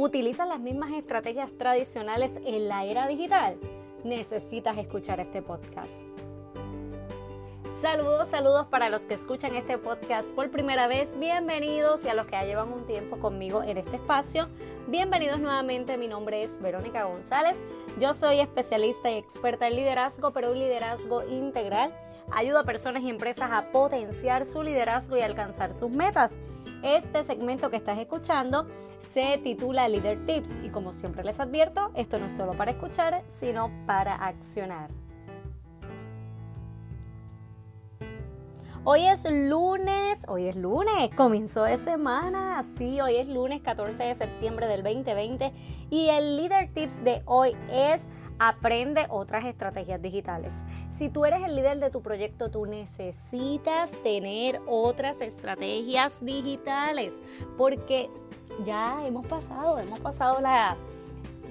¿Utilizas las mismas estrategias tradicionales en la era digital? Necesitas escuchar este podcast. Saludos, saludos para los que escuchan este podcast por primera vez. Bienvenidos y a los que ya llevan un tiempo conmigo en este espacio. Bienvenidos nuevamente. Mi nombre es Verónica González. Yo soy especialista y experta en liderazgo, pero un liderazgo integral. Ayudo a personas y empresas a potenciar su liderazgo y alcanzar sus metas. Este segmento que estás escuchando se titula Leader Tips y como siempre les advierto, esto no es solo para escuchar, sino para accionar. Hoy es lunes, hoy es lunes, comenzó de semana, sí, hoy es lunes 14 de septiembre del 2020 y el Leader Tips de hoy es aprende otras estrategias digitales. Si tú eres el líder de tu proyecto, tú necesitas tener otras estrategias digitales porque ya hemos pasado, hemos pasado la,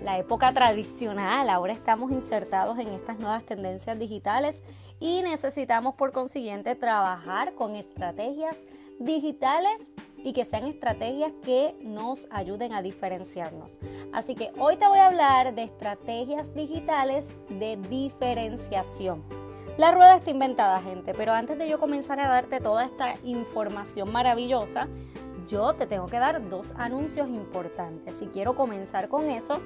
la época tradicional, ahora estamos insertados en estas nuevas tendencias digitales y necesitamos por consiguiente trabajar con estrategias digitales y que sean estrategias que nos ayuden a diferenciarnos. Así que hoy te voy a hablar de estrategias digitales de diferenciación. La rueda está inventada, gente, pero antes de yo comenzar a darte toda esta información maravillosa, yo te tengo que dar dos anuncios importantes. Y quiero comenzar con eso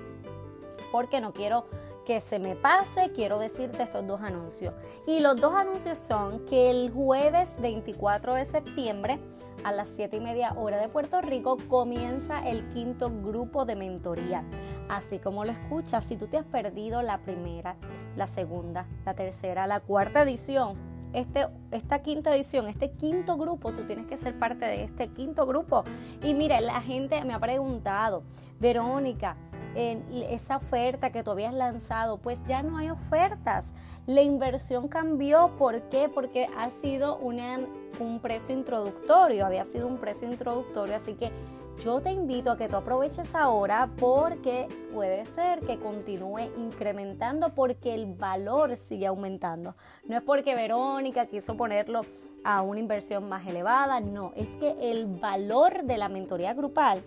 porque no quiero que se me pase, quiero decirte estos dos anuncios. Y los dos anuncios son que el jueves 24 de septiembre a las 7 y media hora de Puerto Rico comienza el quinto grupo de mentoría. Así como lo escuchas, si tú te has perdido la primera, la segunda, la tercera, la cuarta edición, este, esta quinta edición, este quinto grupo, tú tienes que ser parte de este quinto grupo. Y mire, la gente me ha preguntado, Verónica, en esa oferta que tú habías lanzado, pues ya no hay ofertas. La inversión cambió. ¿Por qué? Porque ha sido una, un precio introductorio, había sido un precio introductorio, así que yo te invito a que tú aproveches ahora porque puede ser que continúe incrementando porque el valor sigue aumentando. No es porque Verónica quiso ponerlo a una inversión más elevada, no, es que el valor de la mentoría grupal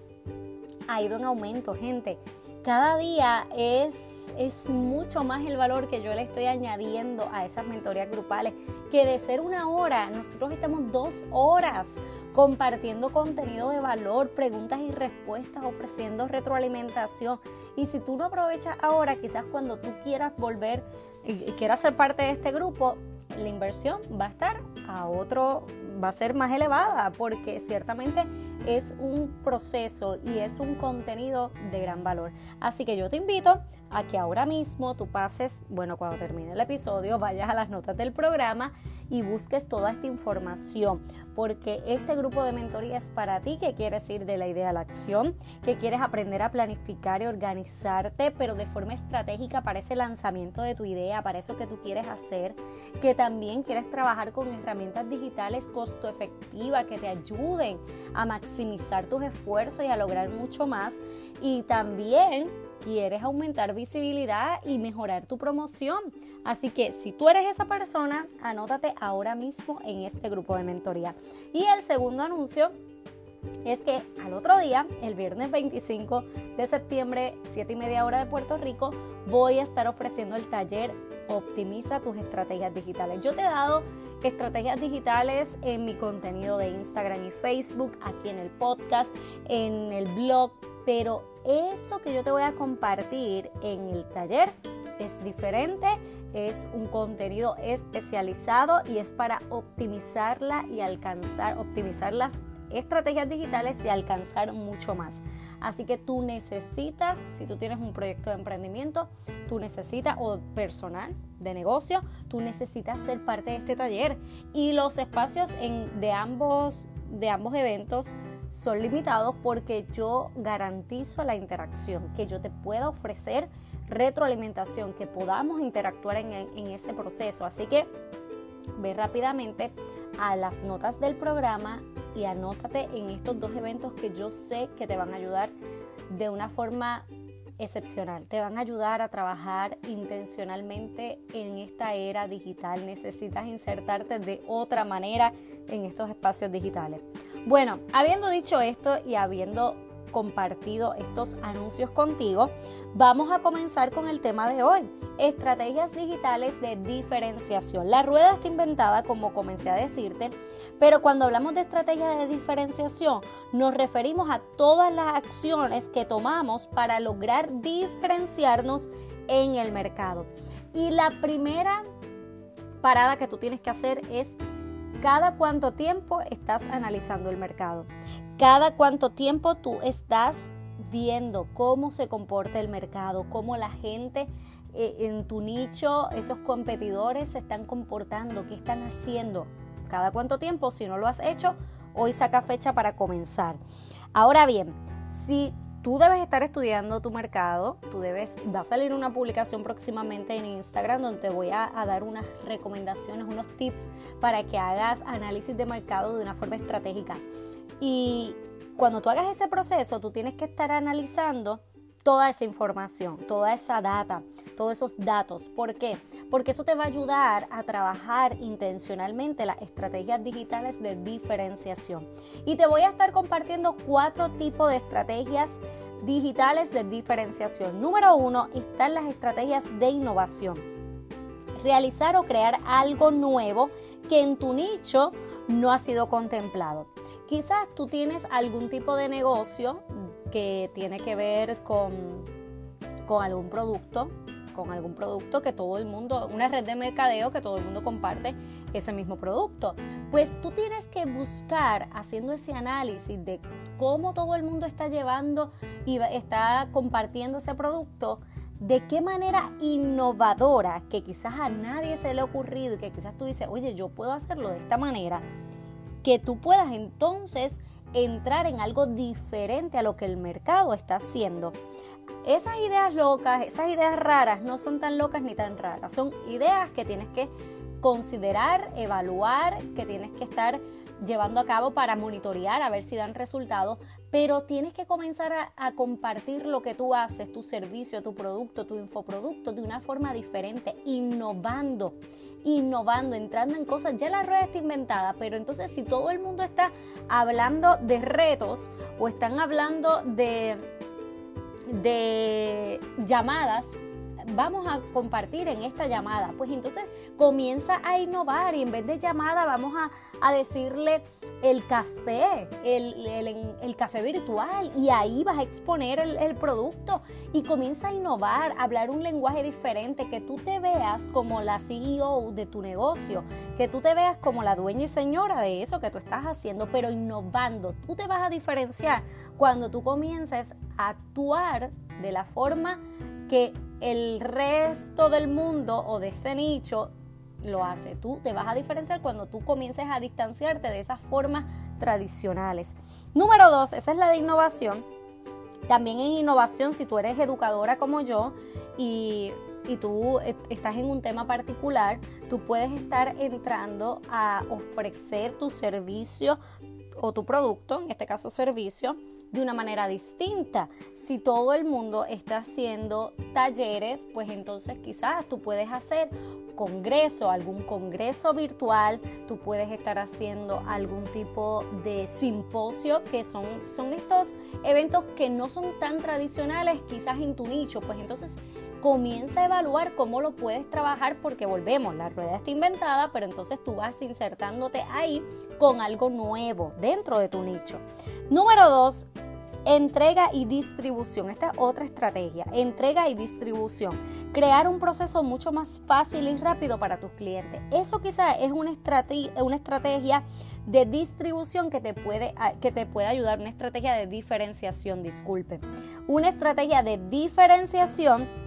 ha ido en aumento, gente cada día es, es mucho más el valor que yo le estoy añadiendo a esas mentorías grupales, que de ser una hora, nosotros estamos dos horas compartiendo contenido de valor, preguntas y respuestas, ofreciendo retroalimentación. Y si tú no aprovechas ahora, quizás cuando tú quieras volver y quieras ser parte de este grupo, la inversión va a estar a otro, va a ser más elevada, porque ciertamente es un proceso y es un contenido de gran valor. Así que yo te invito a que ahora mismo tú pases, bueno, cuando termine el episodio, vayas a las notas del programa y busques toda esta información, porque este grupo de mentoría es para ti que quieres ir de la idea a la acción, que quieres aprender a planificar y organizarte, pero de forma estratégica para ese lanzamiento de tu idea, para eso que tú quieres hacer, que también quieres trabajar con herramientas digitales costo efectivas que te ayuden a maximizar tus esfuerzos y a lograr mucho más y también quieres aumentar visibilidad y mejorar tu promoción. Así que si tú eres esa persona, anótate ahora mismo en este grupo de mentoría. Y el segundo anuncio es que al otro día, el viernes 25 de septiembre, 7 y media hora de Puerto Rico, voy a estar ofreciendo el taller Optimiza tus estrategias digitales. Yo te he dado estrategias digitales en mi contenido de Instagram y Facebook, aquí en el podcast, en el blog, pero eso que yo te voy a compartir en el taller es diferente, es un contenido especializado y es para optimizarla y alcanzar, optimizar las estrategias digitales y alcanzar mucho más. Así que tú necesitas, si tú tienes un proyecto de emprendimiento, tú necesitas, o personal, de negocio, tú necesitas ser parte de este taller. Y los espacios en, de, ambos, de ambos eventos son limitados porque yo garantizo la interacción, que yo te pueda ofrecer retroalimentación, que podamos interactuar en, en ese proceso. Así que ve rápidamente a las notas del programa y anótate en estos dos eventos que yo sé que te van a ayudar de una forma excepcional. Te van a ayudar a trabajar intencionalmente en esta era digital. Necesitas insertarte de otra manera en estos espacios digitales. Bueno, habiendo dicho esto y habiendo compartido estos anuncios contigo, vamos a comenzar con el tema de hoy, estrategias digitales de diferenciación. La rueda está inventada, como comencé a decirte, pero cuando hablamos de estrategias de diferenciación, nos referimos a todas las acciones que tomamos para lograr diferenciarnos en el mercado. Y la primera parada que tú tienes que hacer es cada cuánto tiempo estás analizando el mercado. Cada cuánto tiempo tú estás viendo cómo se comporta el mercado, cómo la gente eh, en tu nicho, esos competidores se están comportando, qué están haciendo. Cada cuánto tiempo, si no lo has hecho, hoy saca fecha para comenzar. Ahora bien, si tú debes estar estudiando tu mercado, tú debes, va a salir una publicación próximamente en Instagram donde te voy a, dar unas recomendaciones, unos tips para que hagas análisis de mercado de una forma estratégica. Y cuando tú hagas ese proceso, tú tienes que estar analizando toda esa información, toda esa data, todos esos datos. ¿Por qué? Porque eso te va a ayudar a trabajar intencionalmente las estrategias digitales de diferenciación. Y te voy a estar compartiendo cuatro tipos de estrategias digitales de diferenciación. Número uno están las estrategias de innovación. Realizar o crear algo nuevo que en tu nicho no ha sido contemplado. Quizás tú tienes algún tipo de negocio que tiene que ver con, con algún producto, con algún producto que todo el mundo, una red de mercadeo que todo el mundo comparte ese mismo producto. Pues tú tienes que buscar, haciendo ese análisis de cómo todo el mundo está llevando y está compartiendo ese producto, de qué manera innovadora, que quizás a nadie se le ha ocurrido y que quizás tú dices, oye, yo puedo hacerlo de esta manera, que tú puedas entonces entrar en algo diferente a lo que el mercado está haciendo. Esas ideas locas, esas ideas raras no son tan locas ni tan raras, son ideas que tienes que considerar, evaluar, que tienes que estar llevando a cabo para monitorear a ver si dan resultados, pero tienes que comenzar a, compartir lo que tú haces, tu servicio, tu producto, tu infoproducto de una forma diferente, innovando innovando, entrando en cosas. Ya la rueda está inventada, pero entonces si todo el mundo está hablando de retos o están hablando de, de llamadas, vamos a compartir en esta llamada. Pues entonces comienza a innovar y en vez de llamada vamos a, decirle el café, el, café virtual y ahí vas a exponer el, el, producto y comienza a innovar, a hablar un lenguaje diferente, que tú te veas como la CEO de tu negocio, que tú te veas como la dueña y señora de eso que tú estás haciendo, pero innovando. Tú te vas a diferenciar cuando tú comiences a actuar de la forma que el resto del mundo o de ese nicho lo hace. Tú te vas a diferenciar cuando tú comiences a distanciarte de esas formas tradicionales. Número dos, esa es la de innovación. También en innovación, si tú eres educadora como yo y, y tú estás en un tema particular, tú puedes estar entrando a ofrecer tu servicio o tu producto, en este caso servicio, de una manera distinta. Si todo el mundo está haciendo talleres, pues entonces quizás tú puedes hacer congreso, algún congreso virtual, tú puedes estar haciendo algún tipo de simposio, que son, son estos eventos que no son tan tradicionales quizás en tu nicho, pues entonces comienza a evaluar cómo lo puedes trabajar porque volvemos, la rueda está inventada, pero entonces tú vas insertándote ahí con algo nuevo dentro de tu nicho. Número dos, Entrega y distribución. Esta es otra estrategia. Entrega y distribución. Crear un proceso mucho más fácil y rápido para tus clientes. Eso quizás es una estrategia, una estrategia de distribución que te, puede, que te puede ayudar. Una estrategia de diferenciación, disculpe. Una estrategia de diferenciación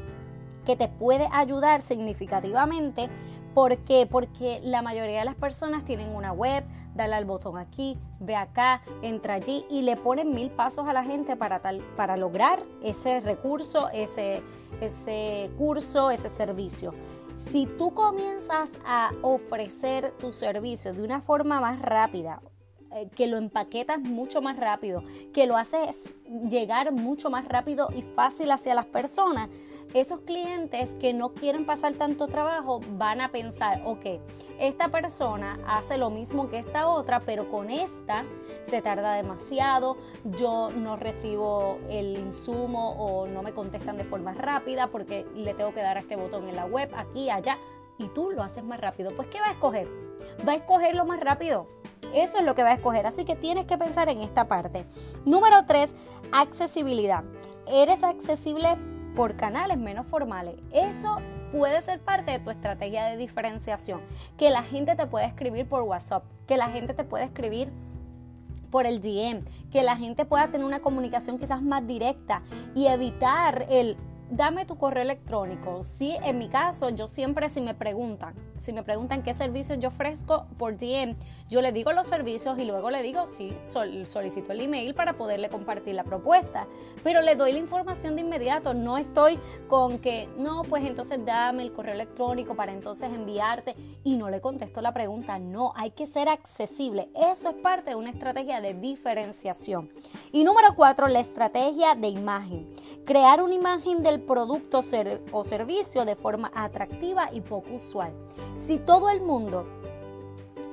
que te puede ayudar significativamente ¿Por qué? Porque la mayoría de las personas tienen una web, dale al botón aquí, ve acá, entra allí y le ponen mil pasos a la gente para, tal, para lograr ese recurso, ese, ese curso, ese servicio. Si tú comienzas a ofrecer tu servicio de una forma más rápida, eh, que lo empaquetas mucho más rápido, que lo haces llegar mucho más rápido y fácil hacia las personas, esos clientes que no quieren pasar tanto trabajo van a pensar, ok, esta persona hace lo mismo que esta otra, pero con esta se tarda demasiado, yo no recibo el insumo o no me contestan de forma rápida porque le tengo que dar a este botón en la web, aquí, allá, y tú lo haces más rápido. Pues, ¿qué va a escoger? Va a escoger lo más rápido. Eso es lo que va a escoger. Así que tienes que pensar en esta parte. Número 3, accesibilidad. Eres accesible por canales menos formales. Eso puede ser parte de tu estrategia de diferenciación. Que la gente te pueda escribir por WhatsApp, que la gente te pueda escribir por el DM, que la gente pueda tener una comunicación quizás más directa y evitar el dame tu correo electrónico. Sí, en mi caso, yo siempre si me preguntan, si me preguntan qué servicios yo ofrezco por DM, yo le digo los servicios y luego le digo sí, solicito el email para poderle compartir la propuesta. Pero le doy la información de inmediato, no estoy con que, no, pues entonces dame el correo electrónico para entonces enviarte y no le contesto la pregunta. No, hay que ser accesible. Eso es parte de una estrategia de diferenciación. Y número cuatro, la estrategia de imagen. Crear una imagen del producto o servicio de forma atractiva y poco usual. Si todo el mundo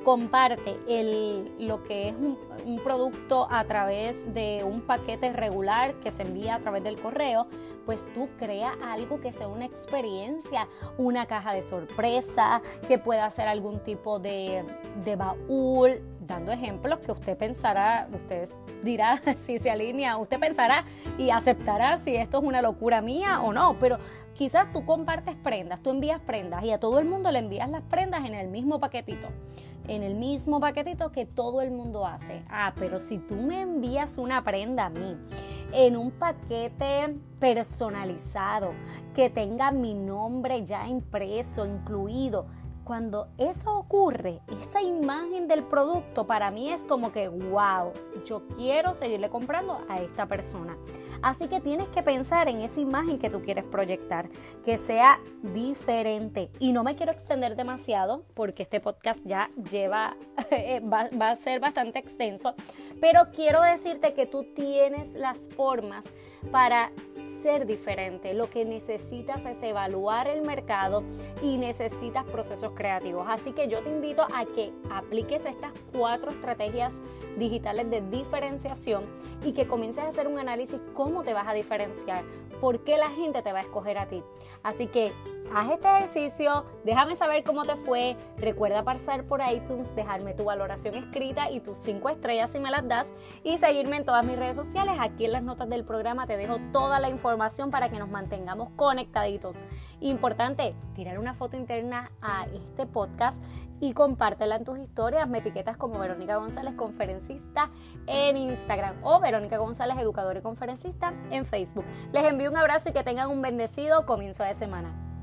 comparte el, lo que es un, producto a través de un paquete regular que se envía a través del correo, pues tú crea algo que sea una experiencia, una caja de sorpresa, que pueda ser algún tipo de, de baúl, dando ejemplos que usted pensará, usted dirá si se alinea, usted pensará y aceptará si esto es una locura mía o no, pero quizás tú compartes prendas, tú envías prendas y a todo el mundo le envías las prendas en el mismo paquetito en el mismo paquetito que todo el mundo hace. Ah, pero si tú me envías una prenda a mí en un paquete personalizado que tenga mi nombre ya impreso, incluido, cuando eso ocurre, esa imagen del producto para mí es como que, wow, yo quiero seguirle comprando a esta persona. Así que tienes que pensar en esa imagen que tú quieres proyectar, que sea diferente. Y no me quiero extender demasiado porque este podcast ya lleva, va, va a ser bastante extenso, pero quiero decirte que tú tienes las formas para ser diferente. Lo que necesitas es evaluar el mercado y necesitas procesos creativos. Así que yo te invito a que apliques estas cuatro estrategias digitales de diferenciación y que comiences a hacer un análisis cómo te vas a diferenciar, por qué la gente te va a escoger a ti. Así que haz este ejercicio, déjame saber cómo te fue, recuerda pasar por iTunes, dejarme tu valoración escrita y tus cinco estrellas si me las das y seguirme en todas mis redes sociales. Aquí en las notas del programa te dejo toda la información para que nos mantengamos conectaditos. Importante, tirar una foto interna a este podcast y compártela en tus historias. Me etiquetas como Verónica González, conferencista en Instagram o Verónica González, educadora y conferencista en Facebook. Les envío un abrazo y que tengan un bendecido comienzo de semana.